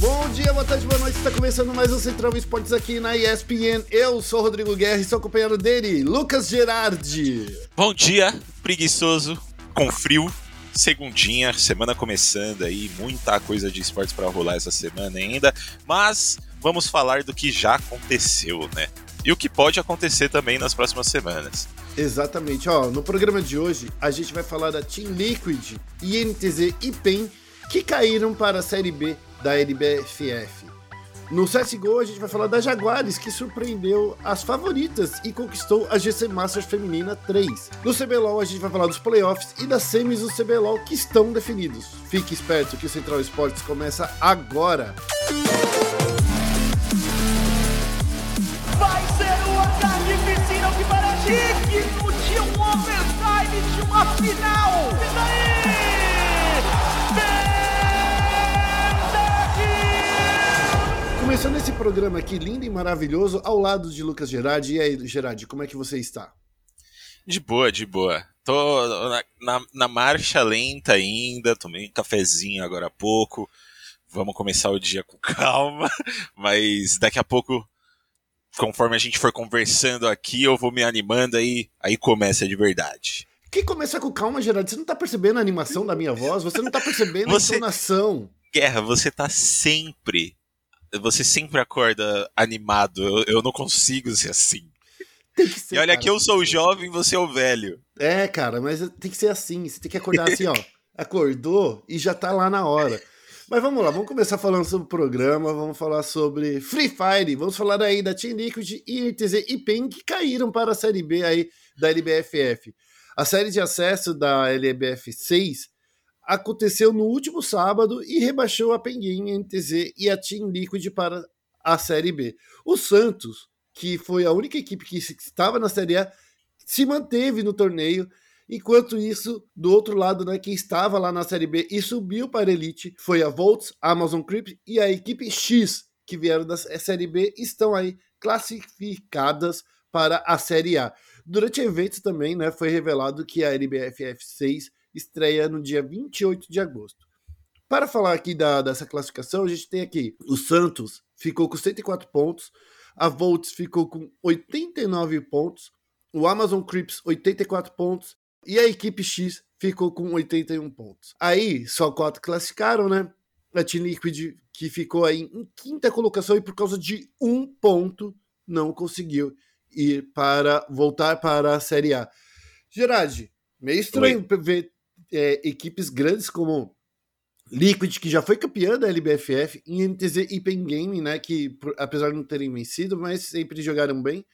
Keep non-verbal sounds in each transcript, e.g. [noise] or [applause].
Bom dia, boa tarde, boa noite. Está começando mais um Central Esportes aqui na ESPN. Eu sou o Rodrigo Guerra e sou acompanhado dele, Lucas Gerardi. Bom dia, preguiçoso, com frio, segundinha, semana começando aí, muita coisa de esportes para rolar essa semana ainda, mas vamos falar do que já aconteceu, né? E o que pode acontecer também nas próximas semanas. Exatamente, ó, no programa de hoje a gente vai falar da Team Liquid, INTZ e PEN que caíram para a Série B da LBFF. No CSGO, a gente vai falar da Jaguares, que surpreendeu as favoritas e conquistou a GC Masters Feminina 3. No CBLOL, a gente vai falar dos playoffs e das semis do CBLOL que estão definidos. Fique esperto que o Central Esportes começa agora. Vai ser ataque que para de um overtime de uma final. Começando esse programa aqui lindo e maravilhoso ao lado de Lucas Gerardi. E aí, Gerardi, como é que você está? De boa, de boa. Tô na, na, na marcha lenta ainda, tomei um cafezinho agora há pouco. Vamos começar o dia com [laughs] calma, mas daqui a pouco, conforme a gente for conversando aqui, eu vou me animando aí, aí começa de verdade. Que começa com calma, Gerardi? Você não tá percebendo a animação da minha voz? Você não tá percebendo você... a entonação? Guerra, você tá sempre você sempre acorda animado. Eu, eu não consigo ser assim. Tem que ser, e olha cara, que eu sou o jovem, você é o velho. É, cara, mas tem que ser assim. Você tem que acordar assim, ó. [laughs] Acordou e já tá lá na hora. Mas vamos lá, vamos começar falando sobre o programa, vamos falar sobre Free Fire, vamos falar aí da Team Liquid, INTZ e PEN que caíram para a Série B aí da LBFF. A série de acesso da LBF 6 aconteceu no último sábado e rebaixou a Penguin, NTZ e a Team Liquid para a Série B. O Santos, que foi a única equipe que estava na Série A, se manteve no torneio, enquanto isso, do outro lado, né, quem estava lá na Série B e subiu para a Elite foi a Volts, a Amazon Crypt e a equipe X, que vieram da Série B, estão aí classificadas para a Série A. Durante eventos também, né, foi revelado que a LBFF 6 estreia no dia 28 de agosto. Para falar aqui da, dessa classificação, a gente tem aqui o Santos ficou com 104 pontos, a Volts ficou com 89 pontos, o Amazon Crips 84 pontos e a equipe X ficou com 81 pontos. Aí só quatro classificaram, né? A Team Liquid que ficou aí em quinta colocação e por causa de um ponto não conseguiu ir para voltar para a Série A. Gerard, meio estranho Oi. ver é, equipes grandes como Liquid, que já foi campeã da LBFF, e NTZ e Pen Game, né, que apesar de não terem vencido, mas sempre jogaram bem.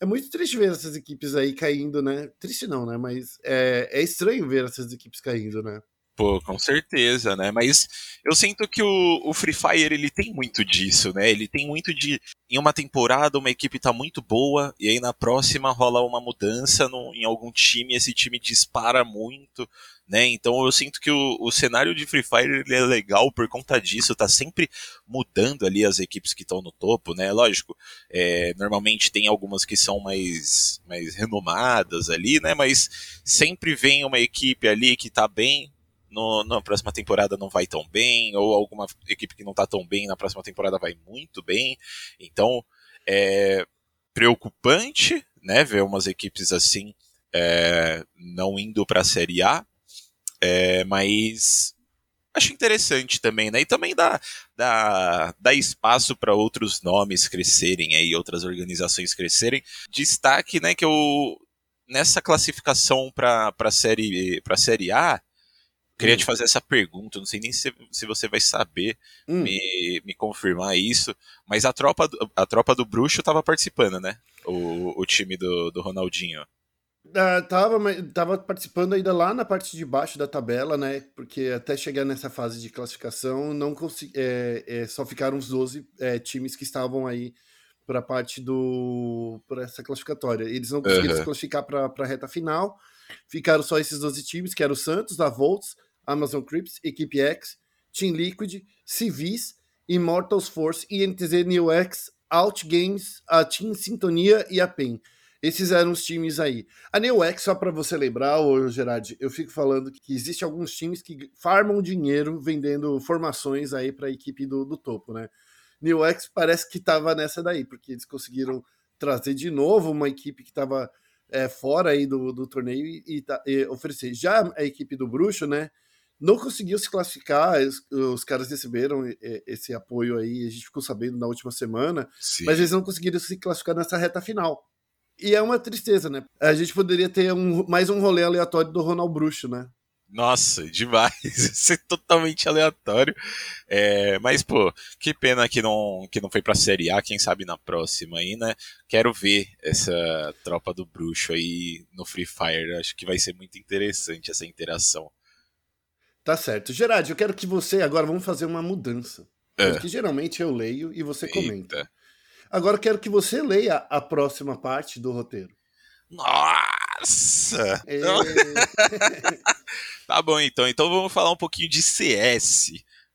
É muito triste ver essas equipes aí caindo, né? Triste não, né? Mas é, é estranho ver essas equipes caindo, né? Pô, com certeza, né? Mas eu sinto que o, o, Free Fire ele tem muito disso, né? Ele tem muito de. Em uma temporada, uma equipe tá muito boa, e aí na próxima rola uma mudança no, em algum time, esse time dispara muito, né? Então eu sinto que o, o cenário de Free Fire ele é legal por conta disso, tá sempre mudando ali as equipes que estão no topo, né? Lógico, é, normalmente tem algumas que são mais, mais renomadas ali, né? Mas sempre vem uma equipe ali que tá bem, no, na próxima temporada não vai tão bem, ou alguma equipe que não tá tão bem na próxima temporada vai muito bem. Então é preocupante, né? Ver umas equipes assim é, não indo para a Série A, é, mas acho interessante também, né? E também dá, dá, dá espaço para outros nomes crescerem aí, outras organizações crescerem. Destaque, né, que eu nessa classificação para a série para série A, queria hum. te fazer essa pergunta, não sei nem se, se você vai saber hum. me, me confirmar isso, mas a tropa, a tropa do Bruxo estava participando, né? O, o time do, do Ronaldinho. Uh, tava, tava participando ainda lá na parte de baixo da tabela, né? Porque até chegar nessa fase de classificação, não consegui, é, é, só ficaram os 12 é, times que estavam aí para a parte do. para essa classificatória. Eles não conseguiram uhum. se classificar para a reta final. Ficaram só esses 12 times, que eram o Santos, a Volts, Amazon Crips, Equipe X, Team Liquid, Civis, Immortals Force, INTZ New X, Outgames, a Team Sintonia e a PEN. Esses eram os times aí. A New X, só para você lembrar, Gerard, eu fico falando que existe alguns times que farmam dinheiro vendendo formações aí para a equipe do, do topo, né? New X parece que estava nessa daí, porque eles conseguiram trazer de novo uma equipe que estava é, fora aí do, do torneio e, e, e, oferecer. Já a equipe do Bruxo, né? Não conseguiu se classificar, os, os caras receberam esse apoio aí, a gente ficou sabendo na última semana, Sim. mas eles não conseguiram se classificar nessa reta final. E é uma tristeza, né? A gente poderia ter um, mais um rolê aleatório do Ronald Bruxo, né? Nossa, [laughs] demais. Isso é totalmente aleatório. É, mas, pô, que pena que não, que não foi pra Série A, quem sabe na próxima aí, né? Quero ver essa tropa do bruxo aí no Free Fire. Acho que vai ser muito interessante essa interação. Tá certo. Gerard, eu quero que você agora vamos fazer uma mudança. É. Porque geralmente eu leio e você comenta. Eita. Agora eu quero que você leia a próxima parte do roteiro. Nossa! É... [laughs] tá bom, então. Então vamos falar um pouquinho de CS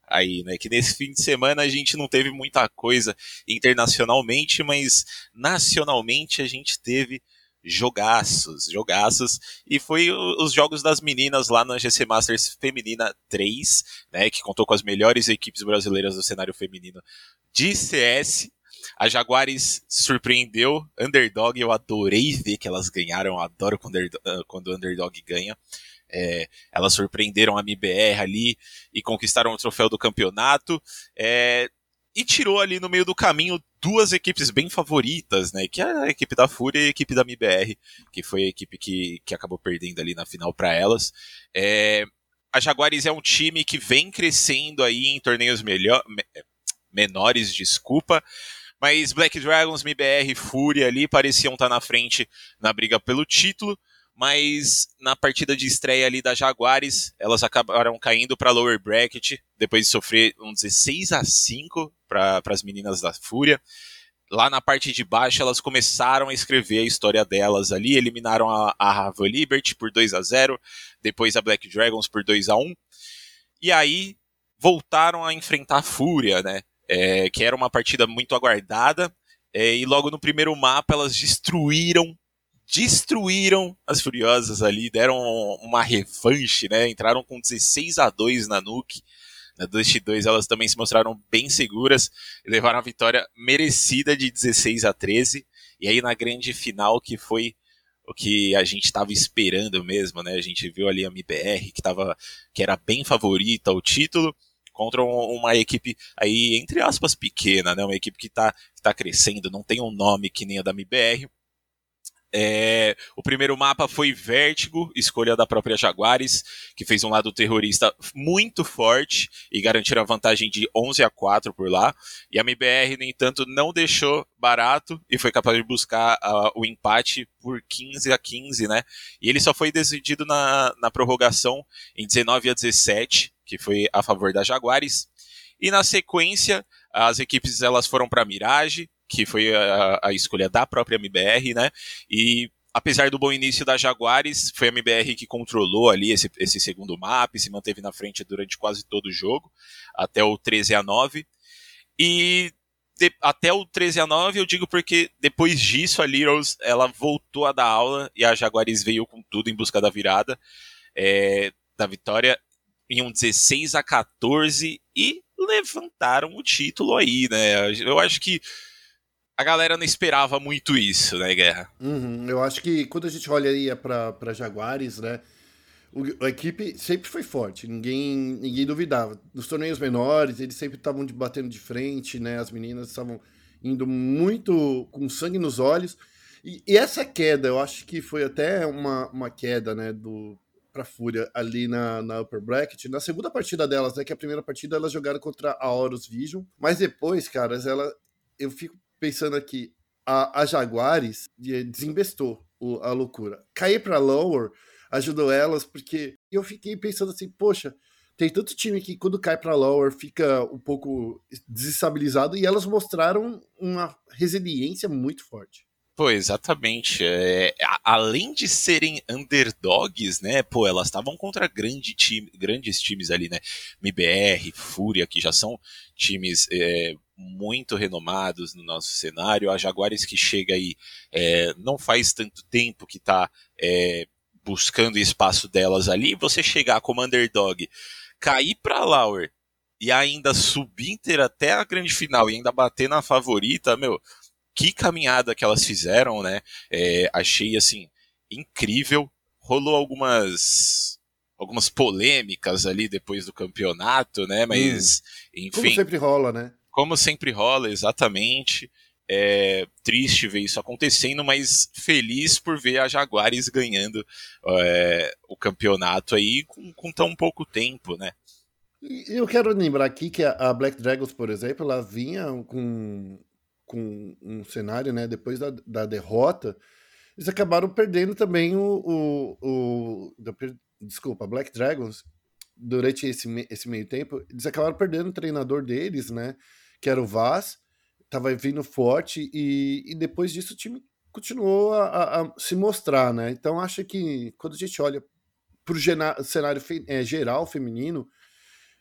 aí, né? Que nesse fim de semana a gente não teve muita coisa internacionalmente, mas nacionalmente a gente teve jogaços, jogaços, e foi os jogos das meninas lá na GC Masters Feminina 3, né, que contou com as melhores equipes brasileiras do cenário feminino de CS, a Jaguares surpreendeu, underdog, eu adorei ver que elas ganharam, adoro quando, ah, quando underdog ganha. É, elas surpreenderam a MBR ali e conquistaram o troféu do campeonato. É, e tirou ali no meio do caminho duas equipes bem favoritas, né? Que é a equipe da Fúria e a equipe da MBR, que foi a equipe que, que acabou perdendo ali na final para elas. É, a Jaguares é um time que vem crescendo aí em torneios melhor, menores, desculpa. Mas Black Dragons, MBR, Fúria ali pareciam estar tá na frente na briga pelo título, mas na partida de estreia ali da Jaguares, elas acabaram caindo para lower bracket, depois de sofrer um 16 a 5 para as meninas da Fúria. Lá na parte de baixo, elas começaram a escrever a história delas ali, eliminaram a, a Rava Liberty por 2 a 0 depois a Black Dragons por 2 a 1 e aí voltaram a enfrentar a Fúria, né? é, que era uma partida muito aguardada. É, e logo no primeiro mapa elas destruíram, destruíram as Furiosas ali, deram uma revanche, né? Entraram com 16 a 2 na Nuke. Na 2x2 elas também se mostraram bem seguras e levaram a vitória merecida de 16 a 13. E aí na grande final, que foi o que a gente estava esperando mesmo, né? A gente viu ali a MBR, que, tava, que era bem favorita ao título, contra uma equipe aí, entre aspas, pequena, né? Uma equipe que está tá crescendo, não tem um nome que nem a da MBR. É, o primeiro mapa foi Vértigo, escolha da própria Jaguares, que fez um lado terrorista muito forte e garantiu a vantagem de 11 a 4 por lá. E a MBR, no entanto, não deixou barato e foi capaz de buscar uh, o empate por 15 a 15, né? E ele só foi decidido na, na prorrogação em 19 a 17 que foi a favor da Jaguares. E na sequência, as equipes elas foram para Mirage, que foi a, a, escolha da própria MBR, né? E apesar do bom início da Jaguares, foi a MBR que controlou ali esse, esse segundo mapa se manteve na frente durante quase todo o jogo, até o 13 a 9. E de, até o 13 a 9 eu digo porque depois disso a Littles ela voltou a dar aula e a Jaguares veio com tudo em busca da virada, é, da vitória em um 16 a 14 e levantaram o título aí, né? Eu acho que a galera não esperava muito isso, né, Guerra? Uhum, eu acho que quando a gente olharia para Jaguares, né? O, a equipe sempre foi forte, ninguém, ninguém duvidava. Nos torneios menores, eles sempre estavam batendo de frente, né? As meninas estavam indo muito com sangue nos olhos. E, e, essa queda, eu acho que foi até uma, uma queda, né, do, para Fúria ali na, na upper bracket. Na segunda partida delas, né, que a primeira partida elas jogaram contra a Horus Vision, mas depois, caras, ela eu fico pensando aqui, a, a Jaguares desinvestou o, a loucura. Cair para lower ajudou elas porque eu fiquei pensando assim, poxa, tem tanto time que quando cai para lower fica um pouco desestabilizado e elas mostraram uma resiliência muito forte. Pô, exatamente. É, além de serem underdogs, né? Pô, elas estavam contra grande time, grandes times ali, né? MBR, Fúria, que já são times é, muito renomados no nosso cenário. A Jaguares que chega aí é, não faz tanto tempo que está é, buscando espaço delas ali. Você chegar como underdog, cair para Lauer e ainda subir até a grande final e ainda bater na favorita, meu que caminhada que elas fizeram, né? É, achei assim incrível. Rolou algumas algumas polêmicas ali depois do campeonato, né? Mas hum, enfim. Como sempre rola, né? Como sempre rola, exatamente. É triste ver isso acontecendo, mas feliz por ver a Jaguares ganhando é, o campeonato aí com, com tão pouco tempo, né? Eu quero lembrar aqui que a Black Dragons, por exemplo, ela vinha com com um cenário, né? Depois da, da derrota, eles acabaram perdendo também o, o, o desculpa, Black Dragons durante esse, esse meio tempo, eles acabaram perdendo o treinador deles, né? Que era o Vaz, tava vindo forte e, e depois disso o time continuou a, a, a, se mostrar, né? Então acho que quando a gente olha para o cenário fe, é, geral feminino,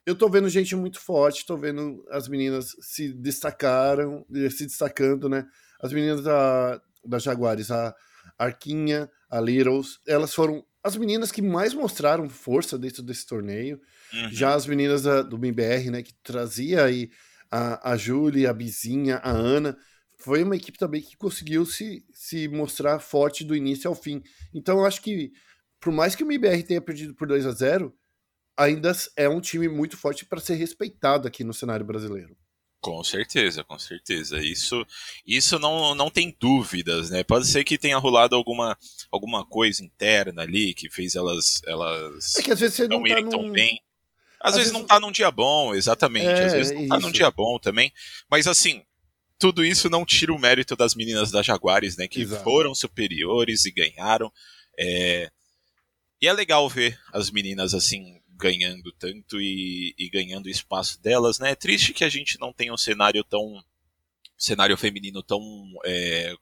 eu tô vendo gente muito forte, tô vendo as meninas se destacaram, se destacando, né? As meninas da, da Jaguares, a Arquinha, a Littles, elas foram as meninas que mais mostraram força dentro desse torneio. Uhum. Já as meninas da, do MBR, né, que trazia aí a, a Júlia, a Bizinha, a Ana, foi uma equipe também que conseguiu se, se mostrar forte do início ao fim. Então eu acho que, por mais que o MBR tenha perdido por 2 a 0 ainda é um time muito forte para ser respeitado aqui no cenário brasileiro. Com certeza, com certeza. Isso, isso não, não tem dúvidas, né? Pode ser que tenha rolado alguma, alguma coisa interna ali que fez elas, elas é que às vezes você não, não tá irem tão bem. Às, às vezes, vezes, não tá num dia bom, exatamente. É, às vezes não tá num dia bom também. Mas assim, tudo isso não tira o mérito das meninas da Jaguares, né? Que Exato. foram superiores e ganharam. É... E é legal ver as meninas assim ganhando tanto e, e, ganhando espaço delas, né? É triste que a gente não tenha um cenário tão cenário feminino tão é,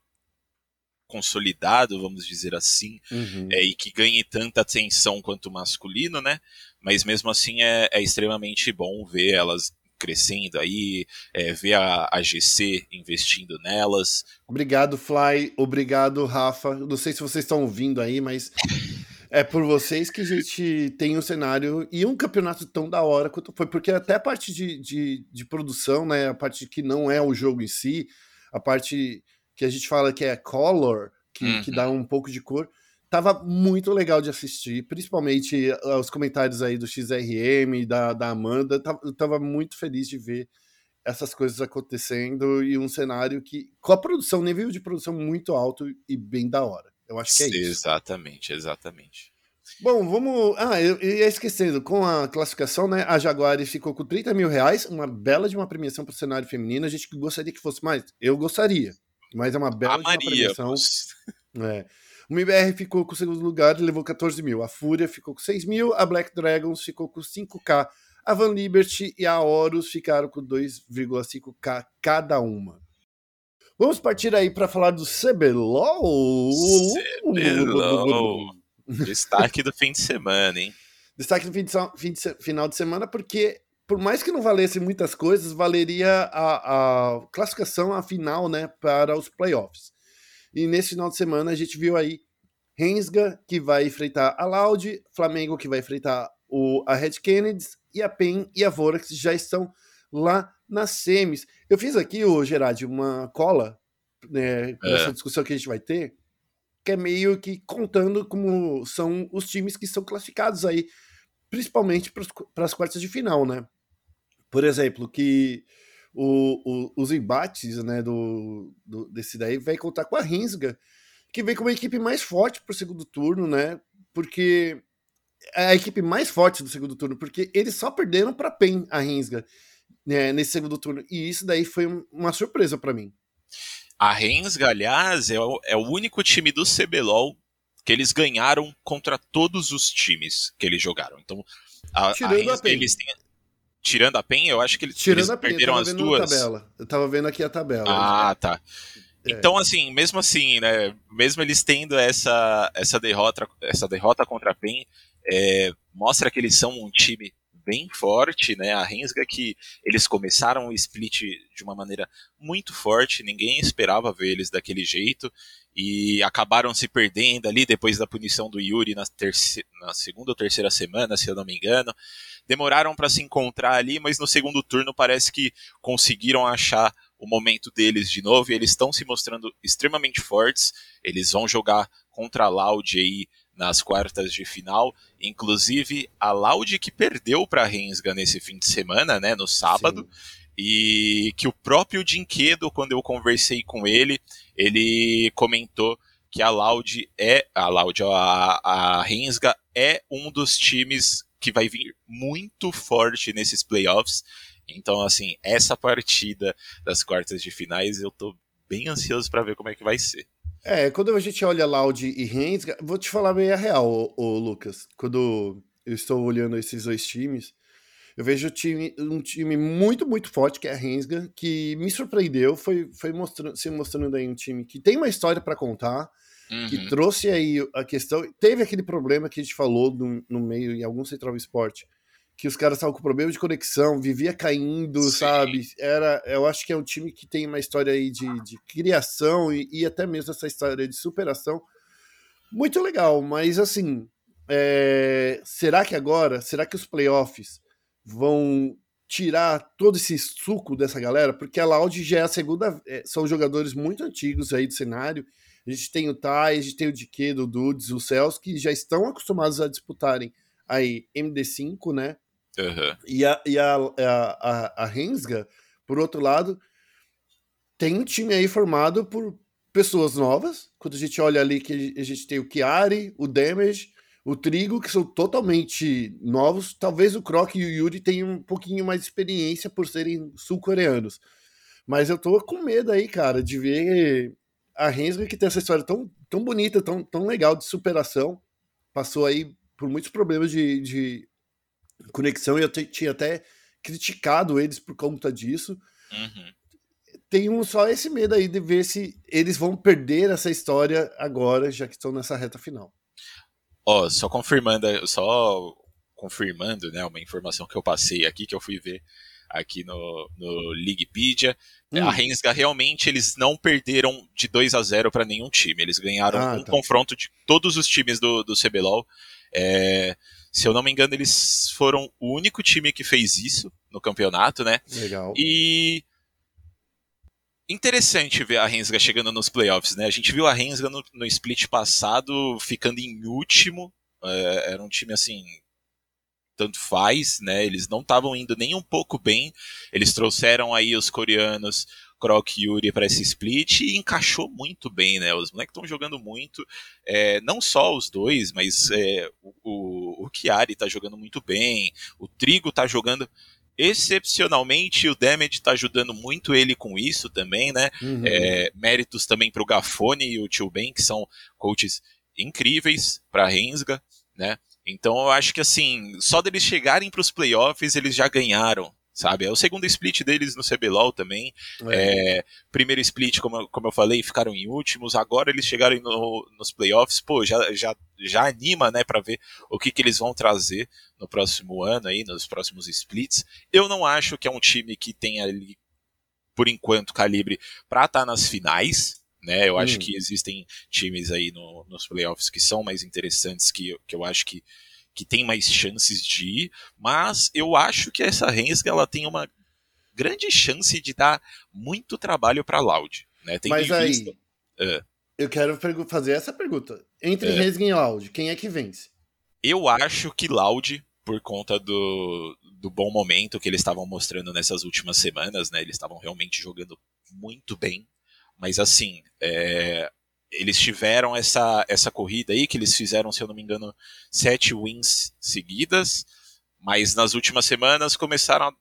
consolidado, vamos dizer assim, uhum. é, e que ganhe tanta atenção quanto o masculino, né? Mas mesmo assim é, é extremamente bom ver elas crescendo aí, é, ver a, a, GC investindo nelas. Obrigado, Fly. Obrigado, Rafa. Não sei se vocês estão ouvindo aí, mas [laughs] é por vocês que a gente tem um cenário e um campeonato tão da hora quanto foi, porque até a parte de, de, de produção, né, a parte que não é o jogo em si, a parte que a gente fala que é color, que, uhum. que dá um pouco de cor, tava muito legal de assistir, principalmente ah, os comentários aí do XRM, da, da Amanda, tava, eu tava muito feliz de ver essas coisas acontecendo e um cenário que, com a produção, nível de produção muito alto e bem da hora. Eu acho que é isso. Exatamente, exatamente. Bom, vamos. Ah, eu, eu ia esquecendo, com a classificação, né? A Jaguares ficou com 30 mil reais, uma bela de uma premiação para o cenário feminino. A gente gostaria que fosse mais. Eu gostaria, mas é uma bela uma premiação. [laughs] É. O MBR ficou com o segundo lugar e levou 14 mil. A Fúria ficou com 6 mil. A Black Dragons ficou com 5K. A Van Liberty e a Horus ficaram com 2,5K cada uma. Vamos partir aí para falar do CBLOL. CBLOL. [laughs] Destaque do fim de semana, hein? Destaque do fim de, fim de, final de semana, porque por mais que não valesse muitas coisas, valeria a, a classificação, a final, né, para os playoffs. E nesse final de semana a gente viu aí Rensga, que vai enfrentar a Loud, Flamengo, que vai enfrentar o, a Red Kennedy, e a PEN e a Vorax já estão lá nas semis. Eu fiz aqui, o Gerard, uma cola né, nessa é. discussão que a gente vai ter, que é meio que contando como são os times que são classificados aí, principalmente para as quartas de final, né? Por exemplo, que o, o, os embates né, do, do, desse daí vai contar com a Rinsga, que vem como a equipe mais forte para o segundo turno, né? Porque é a equipe mais forte do segundo turno, porque eles só perderam para PEN, a Rinsga né, nesse segundo turno. E isso daí foi uma surpresa para mim. A Rensga, aliás, é o, é o único time do CBLOL que eles ganharam contra todos os times que eles jogaram. Então, a, Tirando a, Rensga, a eles têm, Tirando a PEN, eu acho que eles, Tirando eles a PEN, perderam as duas. Tabela. Eu tava vendo aqui a tabela. Ah, tá. É. Então, assim, mesmo assim, né? Mesmo eles tendo essa, essa derrota, essa derrota contra a PEN, é, mostra que eles são um time bem forte, né? A Rensga que eles começaram o split de uma maneira muito forte, ninguém esperava ver eles daquele jeito e acabaram se perdendo ali depois da punição do Yuri na, na segunda ou terceira semana, se eu não me engano. Demoraram para se encontrar ali, mas no segundo turno parece que conseguiram achar o momento deles de novo e eles estão se mostrando extremamente fortes. Eles vão jogar contra a Loud aí nas quartas de final. Inclusive, a Loud que perdeu para a Rensga nesse fim de semana, né, no sábado. Sim. E que o próprio Dinquedo, quando eu conversei com ele, ele comentou que a Loud é. A Loud, a, a Rensga é um dos times que vai vir muito forte nesses playoffs. Então, assim, essa partida das quartas de finais eu tô bem ansioso para ver como é que vai ser. É, quando a gente olha Loud e Reigns, vou te falar bem a real, ô, ô, Lucas. Quando eu estou olhando esses dois times, eu vejo um time, um time muito, muito forte, que é a Rensga, que me surpreendeu, foi, foi mostrando, se mostrando aí um time que tem uma história para contar, uhum. que trouxe aí a questão. Teve aquele problema que a gente falou no, no meio, em algum Central Esporte, que os caras estavam com problema de conexão, vivia caindo, Sim. sabe? Era, eu acho que é um time que tem uma história aí de, de criação e, e, até mesmo essa história de superação muito legal, mas assim, é, será que agora, será que os playoffs vão tirar todo esse suco dessa galera? Porque a Loud já é a segunda, é, são jogadores muito antigos aí do cenário. A gente tem o Tai, a gente tem o DK, o Dudes, o Cels, que já estão acostumados a disputarem aí MD5, né? Uhum. E, a, e a, a, a, Rensga, por outro lado, tem um time aí formado por pessoas novas. Quando a gente olha ali que a gente tem o Chiari, o Damage, o Trigo, que são totalmente novos. Talvez o Croc e o Yuri tenham um pouquinho mais de experiência por serem sul-coreanos. Mas eu tô com medo aí, cara, de ver a Rensga que tem essa história tão, tão bonita, tão, tão legal de superação. Passou aí por muitos problemas de, de conexão e eu tinha até criticado eles por conta disso. Uhum. Tenho só esse medo aí de ver se eles vão perder essa história agora, já que estão nessa reta final. Ó, só confirmando, só confirmando, né, uma informação que eu passei aqui, que eu fui ver aqui no, no Leaguepedia. Hum. A Rensga realmente eles não perderam de 2 a 0 para nenhum time. Eles ganharam ah, um tá. confronto de todos os times do, do CBLOL. É, se eu não me engano, eles foram o único time que fez isso no campeonato, né? Legal. E interessante ver a Rensga chegando nos playoffs, né? A gente viu a Rensga no, no split passado ficando em último. É, era um time assim. Tanto faz, né? Eles não estavam indo nem um pouco bem. Eles trouxeram aí os coreanos Croc e Yuri para esse split e encaixou muito bem, né? Os moleques estão jogando muito, é, não só os dois, mas é, o, o, o Chiari tá jogando muito bem, o Trigo tá jogando excepcionalmente, o Damage tá ajudando muito ele com isso também, né? Uhum. É, méritos também pro Gafone e o Tio Ben, que são coaches incríveis pra Rensga, né? Então eu acho que assim, só deles chegarem para os playoffs, eles já ganharam sabe? É o segundo split deles no CBLOL também. É. É, primeiro split, como, como eu falei, ficaram em últimos. Agora eles chegaram no, nos playoffs, pô, já, já, já anima, né, para ver o que, que eles vão trazer no próximo ano aí, nos próximos splits. Eu não acho que é um time que tenha ali, por enquanto, calibre para estar tá nas finais. Né, eu hum. acho que existem times aí no, nos playoffs que são mais interessantes, que, que eu acho que que tem mais chances de ir, mas eu acho que essa Rensga ela tem uma grande chance de dar muito trabalho para Loud, né? Tem mas aí, vista... uh, eu quero fazer essa pergunta. Entre uh, Rensga e Loud, quem é que vence? Eu acho que Loud, por conta do, do bom momento que eles estavam mostrando nessas últimas semanas, né? Eles estavam realmente jogando muito bem. Mas assim, é, eles tiveram essa, essa corrida aí, que eles fizeram, se eu não me engano, sete wins seguidas, mas nas últimas semanas começaram a,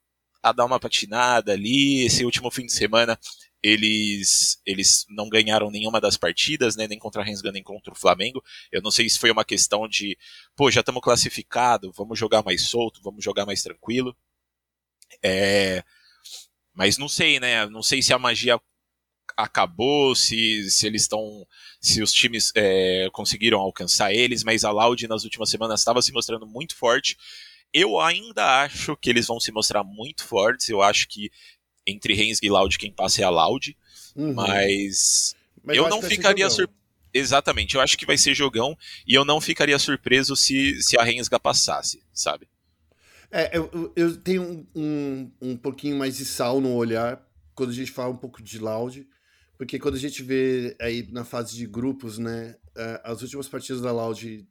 a dar uma patinada ali. Esse último fim de semana eles, eles não ganharam nenhuma das partidas, né, nem contra a Rensga, nem contra o Flamengo. Eu não sei se foi uma questão de, pô, já estamos classificados, vamos jogar mais solto, vamos jogar mais tranquilo. É, mas não sei, né? Não sei se a magia acabou, se, se eles estão. se os times é, conseguiram alcançar eles, mas a Loud nas últimas semanas estava se mostrando muito forte. Eu ainda acho que eles vão se mostrar muito fortes. Eu acho que entre Reigns e Loud quem passa é a Loud. Uhum. Mas, mas, eu, não ficaria surpreso. Exatamente, eu acho que vai ser jogão e eu não ficaria surpreso se, se a Rensga passasse, sabe? É, eu, eu tenho um, um, um pouquinho mais de sal no olhar quando a gente fala um pouco de Loud, porque quando a gente vê aí na fase de grupos, né, as últimas partidas da Loud,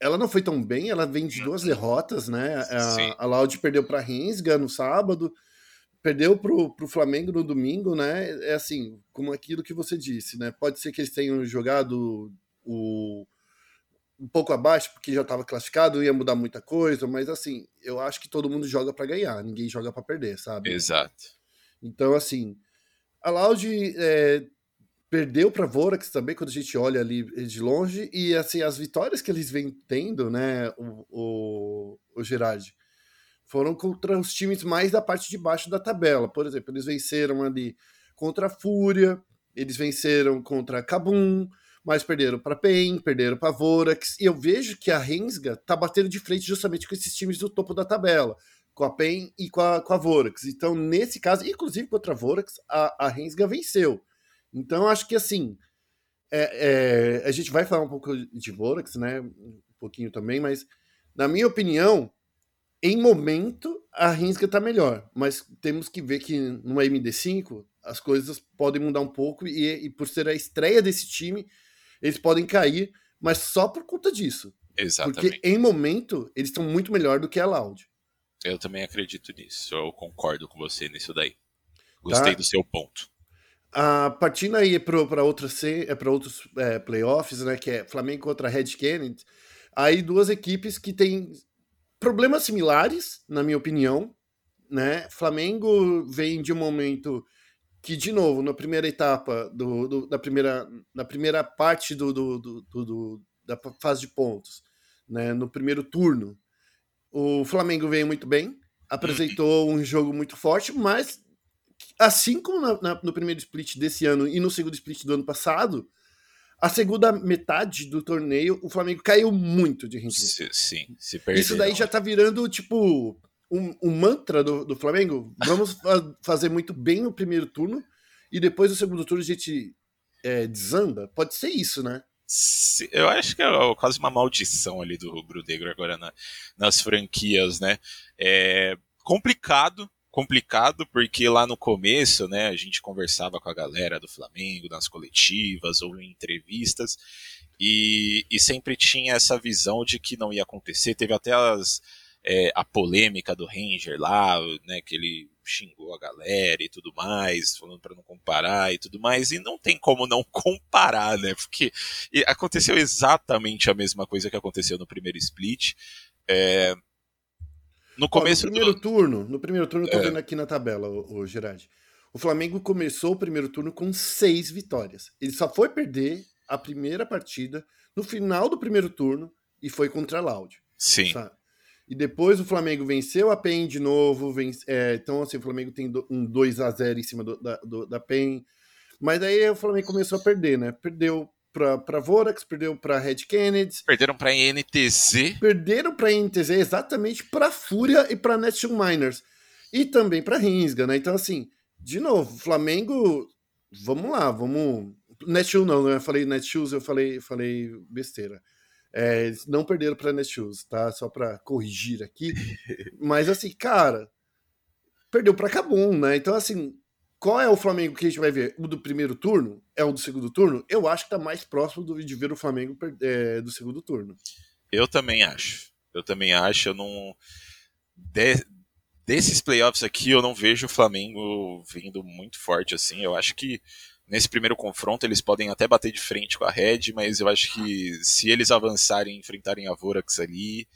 ela não foi tão bem, ela vem de duas derrotas, né? A, a Loud perdeu para Rensga no sábado, perdeu pro, pro Flamengo no domingo, né? É assim, como aquilo que você disse, né? Pode ser que eles tenham jogado o um pouco abaixo porque já estava classificado, ia mudar muita coisa, mas assim, eu acho que todo mundo joga para ganhar, ninguém joga para perder, sabe? Exato. Então, assim, a Loud é, perdeu para Vorax também quando a gente olha ali de longe e assim as vitórias que eles vêm tendo, né, o, o, o Gerard, foram contra os times mais da parte de baixo da tabela. Por exemplo, eles venceram ali contra a Fúria, eles venceram contra a Kabum, mas perderam para PEN, perderam para Vorax, e eu vejo que a Rensga tá batendo de frente justamente com esses times do topo da tabela, com a PEN e com a, com a Vorax. Então, nesse caso, inclusive contra a Vorax, a, a Rensga venceu. Então, acho que assim, é, é, a gente vai falar um pouco de Vorax, né, um pouquinho também, mas na minha opinião, em momento, a Rinsga está melhor, mas temos que ver que no MD5 as coisas podem mudar um pouco e, e, por ser a estreia desse time, eles podem cair, mas só por conta disso. Exatamente. Porque em momento eles estão muito melhor do que a Loud. Eu também acredito nisso, eu concordo com você nisso daí. Gostei tá? do seu ponto. A partindo aí para outras é para outros é, playoffs, né, que é Flamengo contra Red Kennedy. Aí duas equipes que têm problemas similares, na minha opinião, né? Flamengo vem de um momento que, de novo, na primeira etapa do, do da primeira, na primeira parte do, do, do, da fase de pontos, né? No primeiro turno, o Flamengo veio muito bem, apresentou um jogo muito forte, mas assim como na, na, no primeiro split desse ano e no segundo split do ano passado, a segunda metade do torneio, o Flamengo caiu muito de rendimento. Sim, se perdeu. Isso daí já tá virando, tipo, um, um mantra do, do Flamengo. Vamos [laughs] fa fazer muito bem no primeiro turno e depois no segundo turno a gente é, desanda. Pode ser isso, né? Eu acho que é quase uma maldição ali do Rubro Negro agora na, nas franquias, né? É complicado, complicado porque lá no começo, né, a gente conversava com a galera do Flamengo nas coletivas ou em entrevistas e, e sempre tinha essa visão de que não ia acontecer. Teve até as, é, a polêmica do Ranger lá, né, que ele xingou a galera e tudo mais, falando para não comparar e tudo mais, e não tem como não [laughs] comparar, né, porque aconteceu exatamente a mesma coisa que aconteceu no primeiro split. É, no começo Ó, no primeiro do... turno, no primeiro turno, eu tô é. vendo aqui na tabela, o, o Gerard. O Flamengo começou o primeiro turno com seis vitórias. Ele só foi perder a primeira partida no final do primeiro turno e foi contra a Loud. Sim. Sabe? E depois o Flamengo venceu a PEN de novo. Vence, é, então, assim, o Flamengo tem um 2 a 0 em cima do, da, do, da PEN. Mas aí o Flamengo começou a perder, né? Perdeu para Vorax, perdeu para Red Kennedy. Perderam para NTZ. Perderam para NTZ exatamente para Fúria e para Netshoes Miners. E também para Rinsga, né? Então, assim, de novo, Flamengo, vamos lá, vamos. Netshoes não, né? Eu falei Netshoes, eu falei, falei besteira. É, não perderam para Netshoes, tá? Só para corrigir aqui. Mas, assim, cara, perdeu para Cabum, né? Então, assim, qual é o Flamengo que a gente vai ver? O do primeiro turno? É o do segundo turno? Eu acho que tá mais próximo do, de ver o Flamengo é, do segundo turno. Eu também acho. Eu também acho. Eu não. De, desses playoffs aqui, eu não vejo o Flamengo vindo muito forte assim. Eu acho que nesse primeiro confronto eles podem até bater de frente com a Red, mas eu acho que se eles avançarem e enfrentarem a Vorax ali,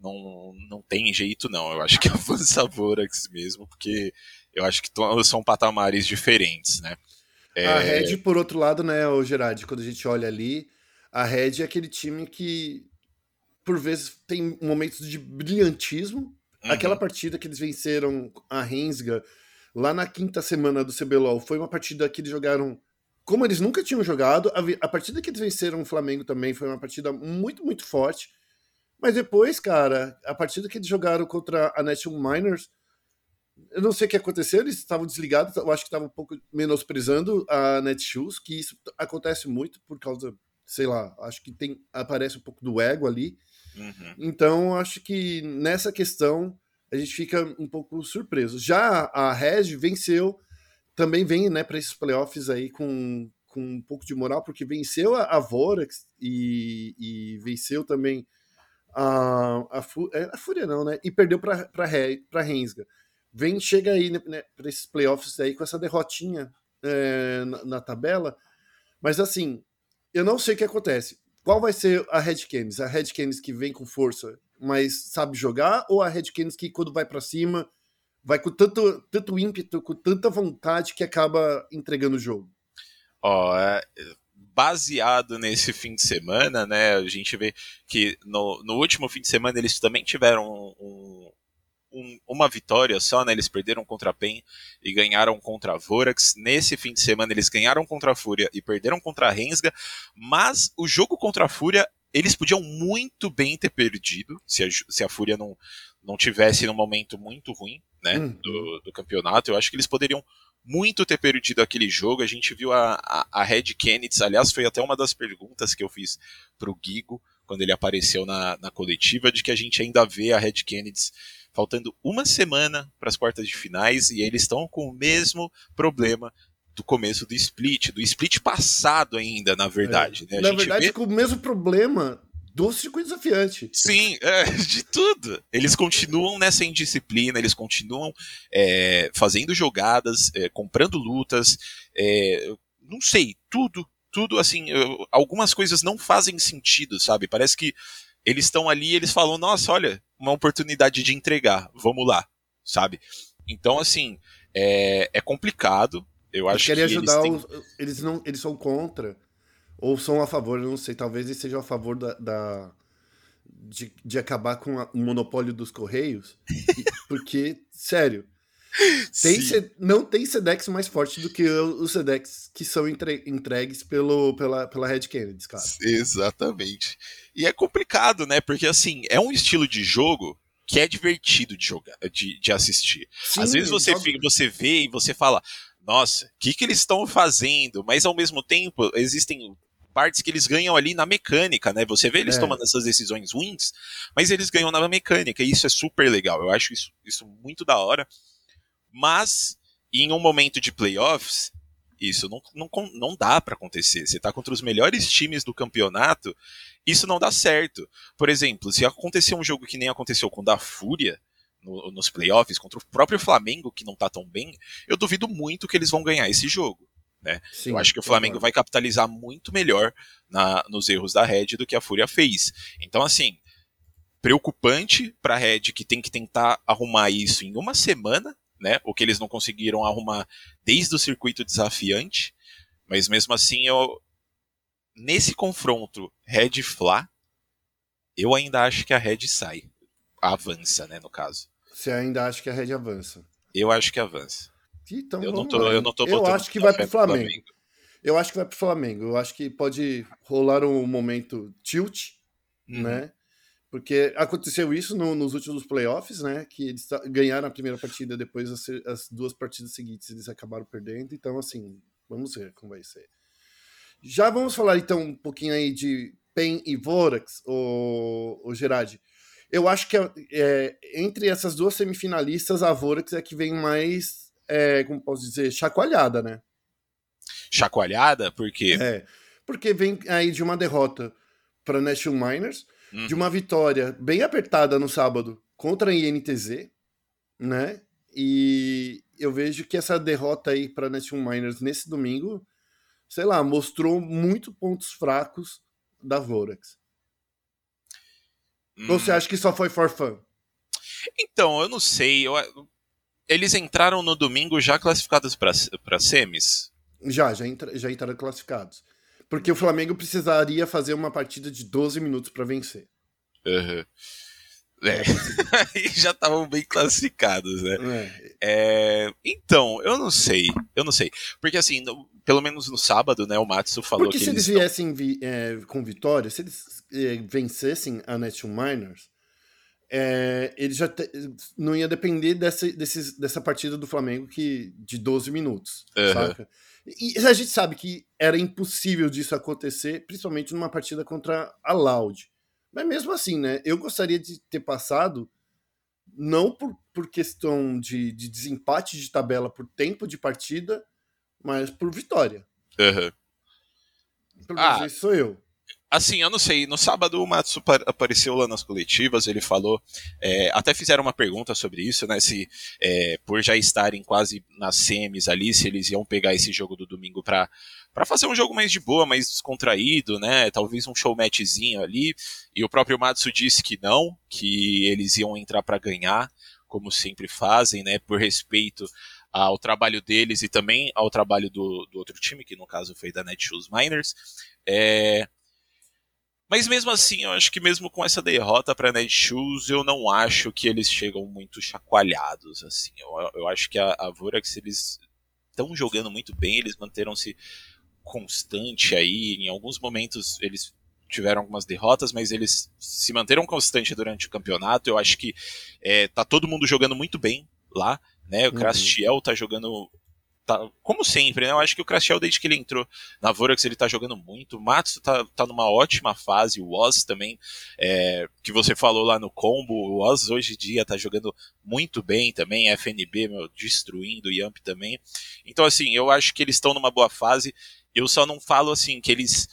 não, não tem jeito não. Eu acho que [laughs] avança a Vorax mesmo, porque eu acho que são patamares diferentes, né? É... A Red, por outro lado, né, o Gerard, quando a gente olha ali, a Red é aquele time que, por vezes, tem momentos de brilhantismo. Uhum. Aquela partida que eles venceram a Rensga lá na quinta semana do CBLOL foi uma partida que eles jogaram como eles nunca tinham jogado. A, a partida que eles venceram o Flamengo também foi uma partida muito, muito forte. Mas depois, cara, a partida que eles jogaram contra a National Miners, eu não sei o que aconteceu, eles estavam desligados, eu acho que estavam um pouco menosprezando a Netshoes, que isso acontece muito por causa, sei lá, acho que tem aparece um pouco do ego ali. Uhum. Então, acho que nessa questão a gente fica um pouco surpreso. Já a Reg venceu, também vem né, para esses playoffs aí com, com um pouco de moral, porque venceu a, a Vorax e, e venceu também a, a, é, a Fúria, não, né? E perdeu para Rensga. Vem, chega aí né, né para esses playoffs aí com essa derrotinha é, na, na, tabela. Mas assim, eu não sei o que acontece. Qual vai ser a Red Canids? A Red Canids que vem com força, mas sabe jogar? Ou a Red Canids que quando vai para cima vai com tanto, tanto ímpeto, com tanta vontade que acaba entregando o jogo? Ó, oh, é, baseado nesse fim de semana, né? A gente vê que no, no último fim de semana eles também tiveram um, um, uma vitória só, né? Eles perderam contra a PEN e ganharam contra a Vorax. Nesse fim de semana eles ganharam contra a Fúria e perderam contra a Rensga, mas o jogo contra a Fúria eles podiam muito bem ter perdido se a, se a Fúria não, não tivesse num momento muito ruim, né, uhum. do, do campeonato. Eu acho que eles poderiam muito ter perdido aquele jogo. A gente viu a, a, a Red Kennedy, aliás, foi até uma das perguntas que eu fiz pro Gigo quando ele apareceu na, na coletiva, de que a gente ainda vê a Red Kennedy faltando uma semana para as quartas de finais e eles estão com o mesmo problema do começo do split, do split passado ainda, na verdade. É. Né? Na verdade, vê... com o mesmo problema do circuito desafiante. Sim, é, [laughs] de tudo. Eles continuam nessa indisciplina, eles continuam é, fazendo jogadas, é, comprando lutas, é, não sei, tudo, tudo assim, algumas coisas não fazem sentido, sabe? Parece que eles estão ali e eles falam, nossa, olha, uma oportunidade de entregar, vamos lá, sabe? Então, assim, é, é complicado. Eu acho que ajudar eles, têm... os, eles não, eles são contra ou são a favor, eu não sei, talvez eles sejam a favor da, da de, de, acabar com a, o monopólio dos Correios, [laughs] porque, sério, tem não tem Sedex mais forte do que os Sedex que são entre, entregues pelo, pela, pela Red Kennedy, cara. Exatamente. E é complicado, né? Porque, assim, é um estilo de jogo que é divertido de jogar, de, de assistir. Sim, Às vezes você, fica, você vê e você fala, nossa, o que, que eles estão fazendo? Mas ao mesmo tempo, existem partes que eles ganham ali na mecânica, né? Você vê eles é. tomando essas decisões ruins, mas eles ganham na mecânica, e isso é super legal. Eu acho isso, isso muito da hora. Mas, em um momento de playoffs, isso não, não, não dá para acontecer. Você tá contra os melhores times do campeonato, isso não dá certo. Por exemplo, se acontecer um jogo que nem aconteceu com o da Fúria, no, nos playoffs, contra o próprio Flamengo, que não tá tão bem, eu duvido muito que eles vão ganhar esse jogo. Né? Sim, eu acho que o Flamengo vai capitalizar muito melhor na, nos erros da Red do que a Fúria fez. Então, assim, preocupante para a Red que tem que tentar arrumar isso em uma semana, né? O que eles não conseguiram arrumar desde o circuito desafiante. Mas mesmo assim, eu nesse confronto Red Fla, eu ainda acho que a Red sai, avança, né, no caso. Você ainda acha que a Red avança? Eu acho que avança. Então, eu, não tô, eu não tô Eu acho que vai pro Flamengo. Flamengo. Eu acho que vai pro Flamengo. Eu acho que pode rolar um momento tilt, uhum. né? Porque aconteceu isso no, nos últimos playoffs, né? Que eles ganharam a primeira partida, depois as, as, duas partidas seguintes eles acabaram perdendo. Então, assim, vamos ver como vai ser. Já vamos falar então um pouquinho aí de PEN e Vorax, o, o Gerard. Eu acho que é, entre essas duas semifinalistas, a Vorax é que vem mais é, como posso dizer, chacoalhada, né? Chacoalhada? Por quê? É, porque vem aí de uma derrota para National Miners, uhum. de uma vitória bem apertada no sábado contra a INTZ, né? E eu vejo que essa derrota aí para National Miners nesse domingo, sei lá, mostrou muito pontos fracos da Vorax. Hum. Ou você acha que só foi for fun? Então, eu não sei. Eu, eles entraram no domingo já classificados para semis? Já, já, entra, já entraram classificados. Porque o Flamengo precisaria fazer uma partida de 12 minutos para vencer. Uhum. É. [laughs] Aí já estavam bem classificados, né? É. É, então, eu não sei. Eu não sei. Porque assim, no, pelo menos no sábado, né, o Matsu falou Porque que. se eles, viessem vi, é, com vitória, se eles é, vencessem a Nation Miners, é, ele já te, não ia depender dessa, desses, dessa partida do Flamengo que, de 12 minutos, uhum. saca? E a gente sabe que era impossível disso acontecer, principalmente numa partida contra a Loud. Mas mesmo assim, né? Eu gostaria de ter passado, não por, por questão de, de desempate de tabela por tempo de partida, mas por vitória. Uhum. Pelo menos ah, sou eu. Assim, eu não sei. No sábado o Matsu apareceu lá nas coletivas, ele falou. É, até fizeram uma pergunta sobre isso, né? Se é, por já estarem quase nas semis ali, se eles iam pegar esse jogo do domingo para para fazer um jogo mais de boa, mais descontraído, né? Talvez um show matchzinho ali. E o próprio Matsu disse que não, que eles iam entrar para ganhar, como sempre fazem, né? Por respeito ao trabalho deles e também ao trabalho do, do outro time, que no caso foi da Netshoes Miners. É, mas mesmo assim, eu acho que mesmo com essa derrota para Netshoes, eu não acho que eles chegam muito chacoalhados. assim. Eu, eu acho que a, a Vorax, eles estão jogando muito bem, eles manteram-se constante aí. Em alguns momentos eles tiveram algumas derrotas, mas eles se manteram constante durante o campeonato. Eu acho que é, tá todo mundo jogando muito bem lá. Né? O Crastiel uhum. tá jogando tá, como sempre, né? Eu acho que o Crashel, desde que ele entrou na Vorax, ele tá jogando muito. O Matos tá, tá numa ótima fase, o Oz também, é, que você falou lá no combo, o Oz hoje em dia tá jogando muito bem também, FNB, meu, destruindo, o Yamp também. Então, assim, eu acho que eles estão numa boa fase. Eu só não falo, assim, que eles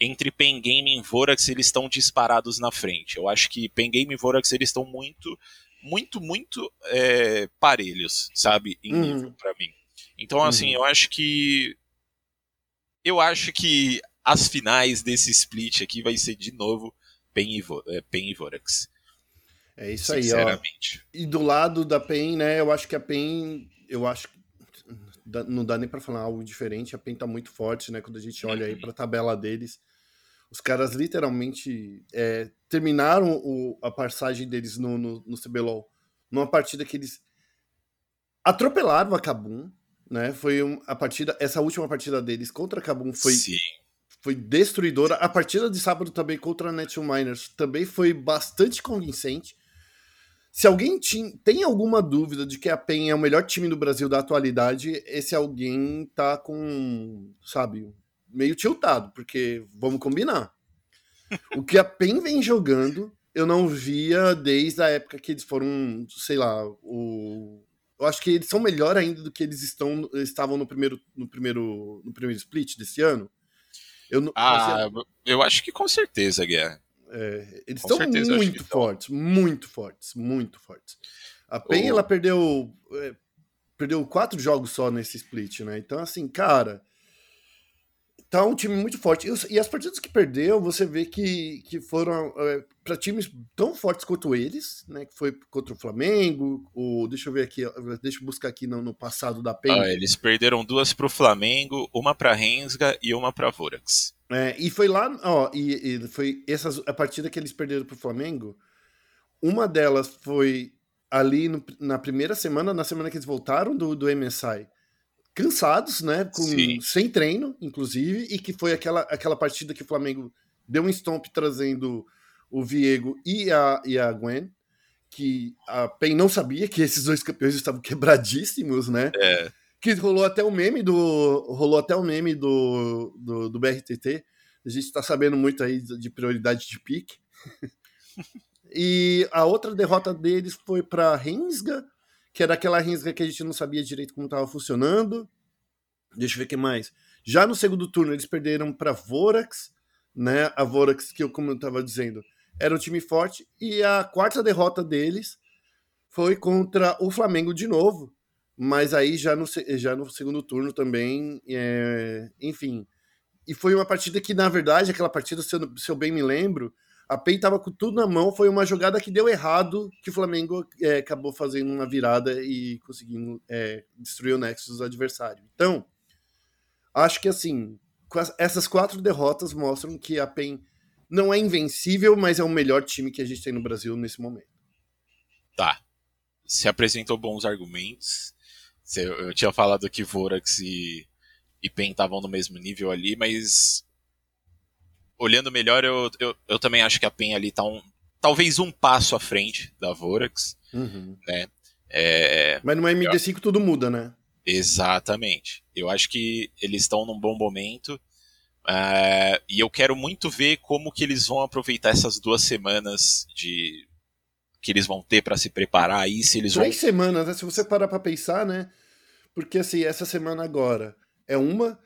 entre Pen Game e Vorax eles estão disparados na frente. Eu acho que Pen Game e Vorax eles estão muito, muito, muito é, parelhos, sabe, em uhum. nível para mim. Então, assim, uhum. eu acho que. Eu acho que as finais desse split aqui vai ser de novo PEN e, Vo é, PEN e Vorax. É isso aí, ó. E do lado da PEN, né, eu acho que a PEN. Eu acho que. Não dá nem para falar algo diferente. A PEN tá muito forte, né? Quando a gente olha uhum. aí pra tabela deles. Os caras literalmente é, terminaram o, a passagem deles no, no, no CBLOL numa partida que eles atropelaram a Kabum, né? Foi um, a partida, essa última partida deles contra a Kabum foi Sim. foi destruidora. A partida de sábado também contra a Nation Miners também foi bastante convincente. Se alguém tinha, tem alguma dúvida de que a PEN é o melhor time do Brasil da atualidade, esse alguém tá com, sabe, meio tiltado, porque vamos combinar. [laughs] o que a PEN vem jogando, eu não via desde a época que eles foram, sei lá, o eu acho que eles são melhor ainda do que eles estão, estavam no primeiro, no primeiro, no primeiro split desse ano. Eu, ah, eu acho que com certeza, Guerra. É, eles com estão muito fortes, estão. muito fortes, muito fortes. A PEN, oh. ela perdeu, é, perdeu quatro jogos só nesse split, né? Então, assim, cara, tá um time muito forte. E as partidas que perdeu, você vê que, que foram é, para times tão fortes quanto eles, né? Que foi contra o Flamengo, o, deixa eu ver aqui, deixa eu buscar aqui no, no passado da PEN. Ah, eles perderam duas para o Flamengo, uma para Rensga e uma para Vorax. É, e foi lá, ó, e, e foi essas, a partida que eles perderam para o Flamengo, uma delas foi ali no, na primeira semana, na semana que eles voltaram do, do MSI cansados, né? Com, sem treino, inclusive, e que foi aquela, aquela partida que o Flamengo deu um stomp trazendo o Viego e a, e a Gwen, que a PEN não sabia que esses dois campeões estavam [laughs] quebradíssimos, né? É. Que rolou até o meme do. Rolou até o meme do, do, do BRTT. A gente está sabendo muito aí de prioridade de pique. [laughs] e a outra derrota deles foi para Rensga, que era aquela risca que a gente não sabia direito como estava funcionando. Deixa eu ver o que mais. Já no segundo turno, eles perderam para Vorax, né? A Vorax, que eu, como eu estava dizendo, era um time forte. E a quarta derrota deles foi contra o Flamengo de novo. Mas aí já no, já no segundo turno também, é, enfim. E foi uma partida que, na verdade, aquela partida, se eu, se eu bem me lembro, a PEN estava com tudo na mão, foi uma jogada que deu errado, que o Flamengo é, acabou fazendo uma virada e conseguindo é, destruir o Nexus do adversário. Então, acho que assim, essas quatro derrotas mostram que a PEN não é invencível, mas é o melhor time que a gente tem no Brasil nesse momento. Tá. Se apresentou bons argumentos. Eu tinha falado que Vorax e, e Pen estavam no mesmo nível ali, mas olhando melhor, eu, eu, eu também acho que a Pen ali tá um, talvez um passo à frente da Vorax. Uhum. Né? É, mas no MD5 eu... tudo muda, né? Exatamente. Eu acho que eles estão num bom momento. Uh, e eu quero muito ver como que eles vão aproveitar essas duas semanas de que eles vão ter para se preparar aí, se eles Três vão... semanas, né? se você parar para pensar, né? Porque assim, essa semana agora é uma,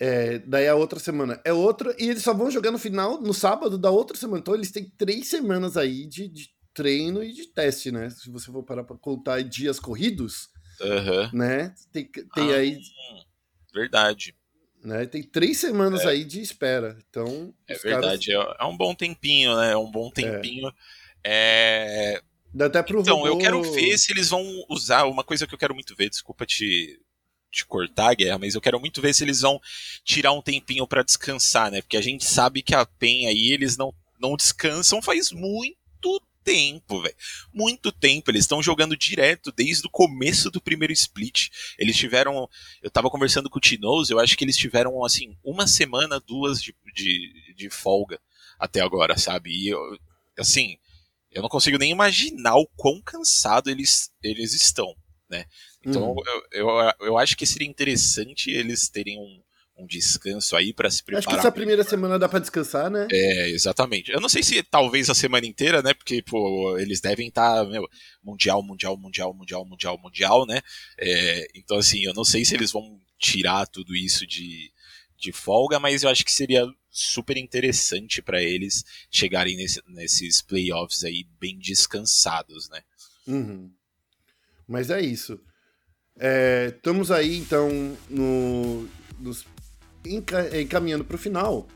é, daí a outra semana é outra, e eles só vão jogar no final, no sábado da outra semana. Então eles têm três semanas aí de, de treino e de teste, né? Se você for parar para contar dias corridos, uhum. né? Tem, tem ah, aí. Verdade. Né? Tem três semanas é. aí de espera. Então. É verdade, caras... é um bom tempinho, né? É um bom tempinho. É. é... Dá até pro então, robô... eu quero ver se eles vão usar uma coisa que eu quero muito ver. Desculpa te, te cortar, Guerra, mas eu quero muito ver se eles vão tirar um tempinho para descansar, né? Porque a gente sabe que a PEN aí, eles não, não descansam faz muito tempo, velho. Muito tempo. Eles estão jogando direto desde o começo do primeiro split. Eles tiveram. Eu tava conversando com o Tinoz, eu acho que eles tiveram, assim, uma semana, duas de, de, de folga até agora, sabe? E eu, assim, eu não consigo nem imaginar o quão cansado eles, eles estão, né? Então, uhum. eu, eu, eu acho que seria interessante eles terem um, um descanso aí para se preparar. Acho que essa primeira semana dá para descansar, né? É, exatamente. Eu não sei se talvez a semana inteira, né? Porque, pô, eles devem estar, tá, mundial, mundial, mundial, mundial, mundial, mundial, né? É, então, assim, eu não sei se eles vão tirar tudo isso de, de folga, mas eu acho que seria super interessante para eles chegarem nesse, nesses playoffs aí bem descansados, né? Uhum. Mas é isso. É, estamos aí, então, no, nos encaminhando para o final.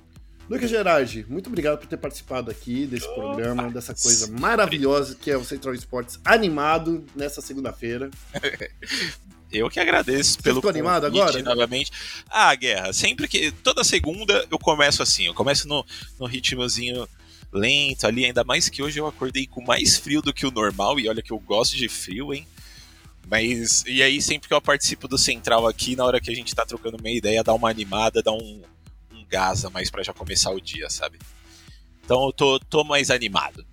Lucas Gerardi, muito obrigado por ter participado aqui desse oh, programa, dessa coisa maravilhosa que é o Central Esportes animado nessa segunda-feira. [laughs] Eu que agradeço pelo Ficou animado agora? novamente. Ah, Guerra, sempre que. Toda segunda eu começo assim, eu começo no, no ritmozinho lento ali, ainda mais que hoje eu acordei com mais frio do que o normal, e olha que eu gosto de frio, hein? Mas, e aí, sempre que eu participo do Central aqui, na hora que a gente tá trocando uma ideia, dá uma animada, dá um, um gás a mais pra já começar o dia, sabe? Então eu tô, tô mais animado.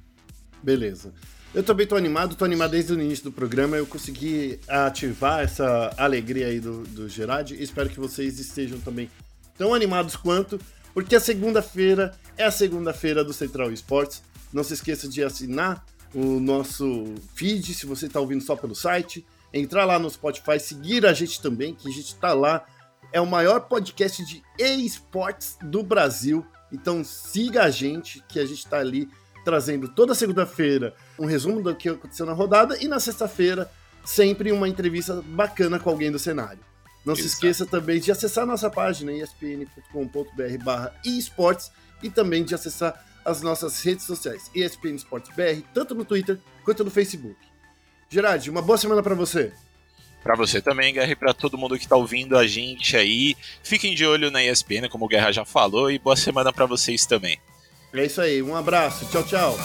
Beleza. Eu também tô animado, tô animado desde o início do programa. Eu consegui ativar essa alegria aí do, do Gerard. Espero que vocês estejam também tão animados quanto, porque a segunda-feira é a segunda-feira do Central Esportes. Não se esqueça de assinar o nosso feed, se você está ouvindo só pelo site entrar lá no Spotify, seguir a gente também, que a gente está lá. É o maior podcast de esportes do Brasil. Então siga a gente, que a gente está ali trazendo toda segunda-feira um resumo do que aconteceu na rodada e na sexta-feira sempre uma entrevista bacana com alguém do cenário. Não Exato. se esqueça também de acessar nossa página espn.com.br esportes e também de acessar as nossas redes sociais ESPN Esportes BR, tanto no Twitter quanto no Facebook. Gerard, uma boa semana para você. Para você também, Guerra, e para todo mundo que tá ouvindo a gente aí. Fiquem de olho na ESPN, como o Guerra já falou, e boa semana para vocês também. É isso aí, um abraço, tchau, tchau.